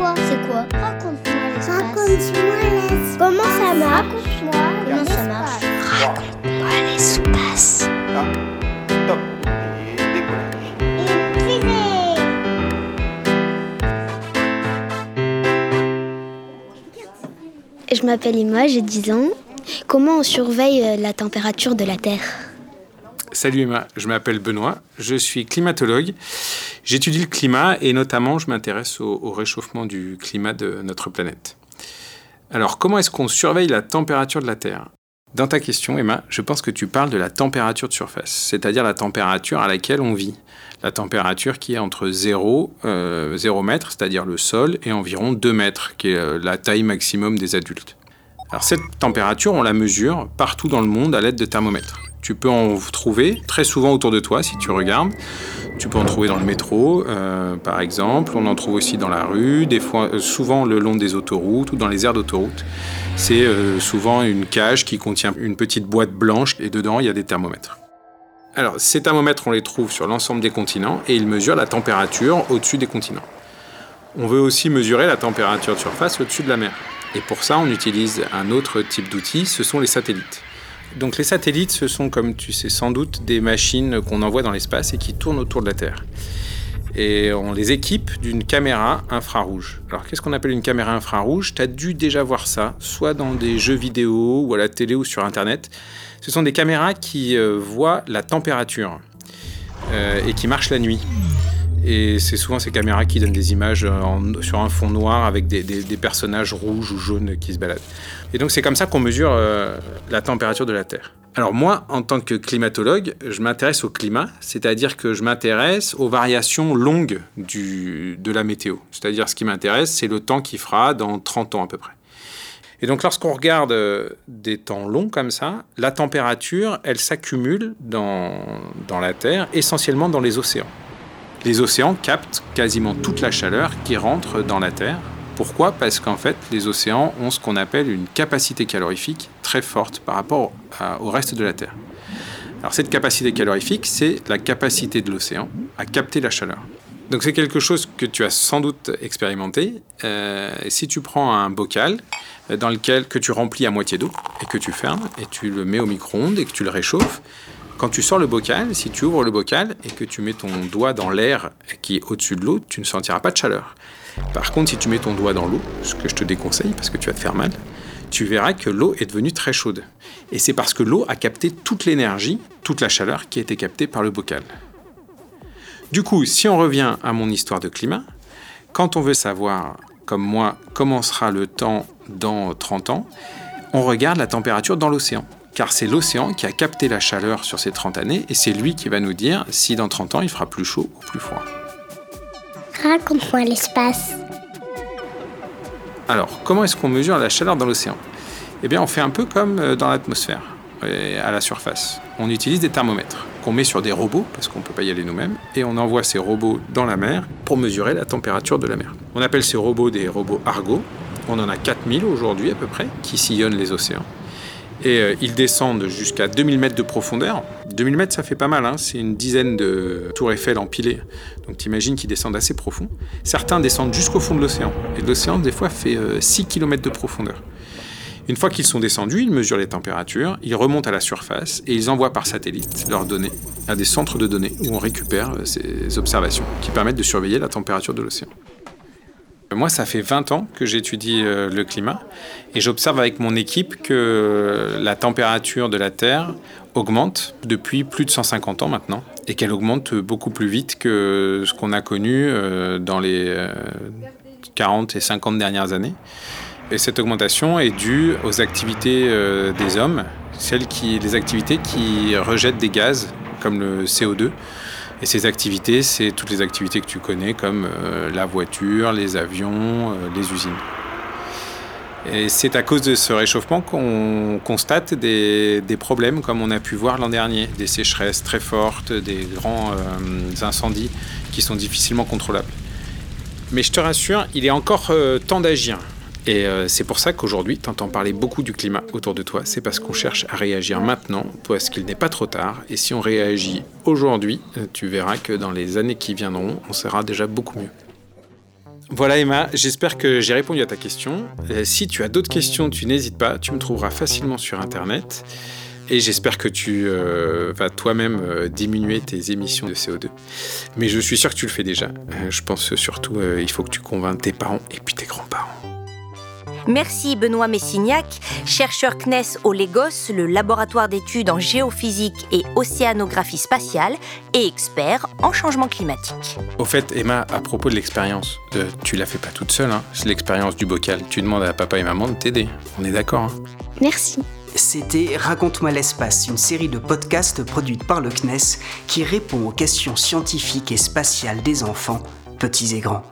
quoi C'est quoi Raconte-moi l'espace. Raconte-moi l'espace. Comment ça marche Raconte-moi Comment ça marche Raconte-moi l'espace. Top. Je m'appelle Emma, j'ai 10 ans. Comment on surveille euh, la température de la Terre Salut Emma, je m'appelle Benoît, je suis climatologue. J'étudie le climat et notamment je m'intéresse au, au réchauffement du climat de notre planète. Alors comment est-ce qu'on surveille la température de la Terre? Dans ta question Emma, je pense que tu parles de la température de surface, c'est-à-dire la température à laquelle on vit. La température qui est entre 0, euh, 0 mètres, c'est-à-dire le sol, et environ 2 mètres, qui est euh, la taille maximum des adultes. Alors cette température, on la mesure partout dans le monde à l'aide de thermomètres. Tu peux en trouver très souvent autour de toi si tu regardes. Tu peux en trouver dans le métro, euh, par exemple. On en trouve aussi dans la rue, des fois, euh, souvent le long des autoroutes ou dans les aires d'autoroute. C'est euh, souvent une cage qui contient une petite boîte blanche et dedans il y a des thermomètres. Alors ces thermomètres, on les trouve sur l'ensemble des continents et ils mesurent la température au-dessus des continents. On veut aussi mesurer la température de surface au-dessus de la mer. Et pour ça, on utilise un autre type d'outil, ce sont les satellites. Donc les satellites, ce sont, comme tu sais sans doute, des machines qu'on envoie dans l'espace et qui tournent autour de la Terre. Et on les équipe d'une caméra infrarouge. Alors qu'est-ce qu'on appelle une caméra infrarouge? Tu as dû déjà voir ça, soit dans des jeux vidéo ou à la télé ou sur Internet. Ce sont des caméras qui euh, voient la température euh, et qui marchent la nuit. Et c'est souvent ces caméras qui donnent des images en- sur un fond noir avec des, personnages rouges ou jaunes qui se baladent. Et donc c'est comme ça qu'on mesure euh, la température de la Terre. Alors moi, en tant que climatologue, je m'intéresse au climat, c'est-à-dire que je m'intéresse aux variations longues de la météo. C'est-à-dire ce qui m'intéresse, c'est le temps qu'il fera dans 30 ans à peu près. Et donc lorsqu'on regarde euh, des temps longs comme ça, la température, elle s'accumule dans la Terre, essentiellement dans les océans. Les océans captent quasiment toute la chaleur qui rentre dans la Terre. Pourquoi? Parce qu'en fait, les océans ont ce qu'on appelle une capacité calorifique très forte par rapport au reste de la Terre. Alors cette capacité calorifique, c'est la capacité de l'océan à capter la chaleur. Donc c'est quelque chose que tu as sans doute expérimenté. Euh, si tu prends un bocal euh, dans lequel que tu remplis à moitié d'eau et que tu fermes et tu le mets au micro-ondes et que tu le réchauffes, quand tu sors le bocal, si tu ouvres le bocal et que tu mets ton doigt dans l'air qui est au-dessus de l'eau, tu ne sentiras pas de chaleur. Par contre, si tu mets ton doigt dans l'eau, ce que je te déconseille parce que tu vas te faire mal, tu verras que l'eau est devenue très chaude. Et c'est parce que l'eau a capté toute l'énergie, toute la chaleur qui a été captée par le bocal. Du coup, si on revient à mon histoire de climat, quand on veut savoir, comme moi, comment sera le temps dans 30 ans, on regarde la température dans l'océan. Car c'est l'océan qui a capté la chaleur sur ces 30 années et c'est lui qui va nous dire si dans 30 ans il fera plus chaud ou plus froid. Raconte-moi l'espace. Alors, comment est-ce qu'on mesure la chaleur dans l'océan? Eh bien, on fait un peu comme euh, dans l'atmosphère, à la surface. On utilise des thermomètres qu'on met sur des robots, parce qu'on ne peut pas y aller nous-mêmes, et on envoie ces robots dans la mer pour mesurer la température de la mer. On appelle ces robots des robots Argo. On en a 4000 aujourd'hui à peu près, qui sillonnent les océans. Et euh, ils descendent jusqu'à 2000 mètres de profondeur. 2000 mètres, ça fait pas mal, hein c'est une dizaine de tours Eiffel empilées. Donc t'imagines qu'ils descendent assez profond. Certains descendent jusqu'au fond de l'océan. Et l'océan, des fois, fait euh, 6 km de profondeur. Une fois qu'ils sont descendus, ils mesurent les températures, ils remontent à la surface et ils envoient par satellite leurs données à des centres de données où on récupère euh, ces observations qui permettent de surveiller la température de l'océan. Moi, ça fait 20 ans que j'étudie euh, le climat et j'observe avec mon équipe que la température de la Terre augmente depuis plus de 150 ans maintenant et qu'elle augmente beaucoup plus vite que ce qu'on a connu euh, dans les euh, 40 et 50 dernières années. Et cette augmentation est due aux activités euh, des hommes, celles qui, les activités qui rejettent des gaz comme le CO2. Et ces activités, c'est toutes les activités que tu connais comme euh, la voiture, les avions, euh, les usines. Et c'est à cause de ce réchauffement qu'on constate des, problèmes comme on a pu voir l'an dernier, des sécheresses très fortes, des grands euh, incendies qui sont difficilement contrôlables. Mais je te rassure, il est encore temps d'agir. Et euh, c'est pour ça qu'aujourd'hui, tu entends parler beaucoup du climat autour de toi. C'est parce qu'on cherche à réagir maintenant, parce qu'il n'est pas trop tard. Et si on réagit aujourd'hui, euh, tu verras que dans les années qui viendront, on sera déjà beaucoup mieux. Voilà Emma, j'espère que j'ai répondu à ta question. Euh, si tu as d'autres questions, tu n'hésites pas, tu me trouveras facilement sur Internet. Et j'espère que tu vas toi-même diminuer tes émissions de CO2. Mais je suis sûr que tu le fais déjà. Je pense surtout il faut que tu convainques tes parents et puis tes grands-parents. Merci Benoît Messignac, chercheur CNES au Lagos, le laboratoire d'études en géophysique et océanographie spatiale, et expert en changement climatique. Au fait, Emma, à propos de l'expérience, euh, tu la fais pas toute seule, hein. c'est l'expérience du bocal. Tu demandes à papa et maman de t'aider. On est d'accord hein Merci. C'était Raconte-moi l'espace, une série de podcasts produite par le CNES qui répond aux questions scientifiques et spatiales des enfants, petits et grands.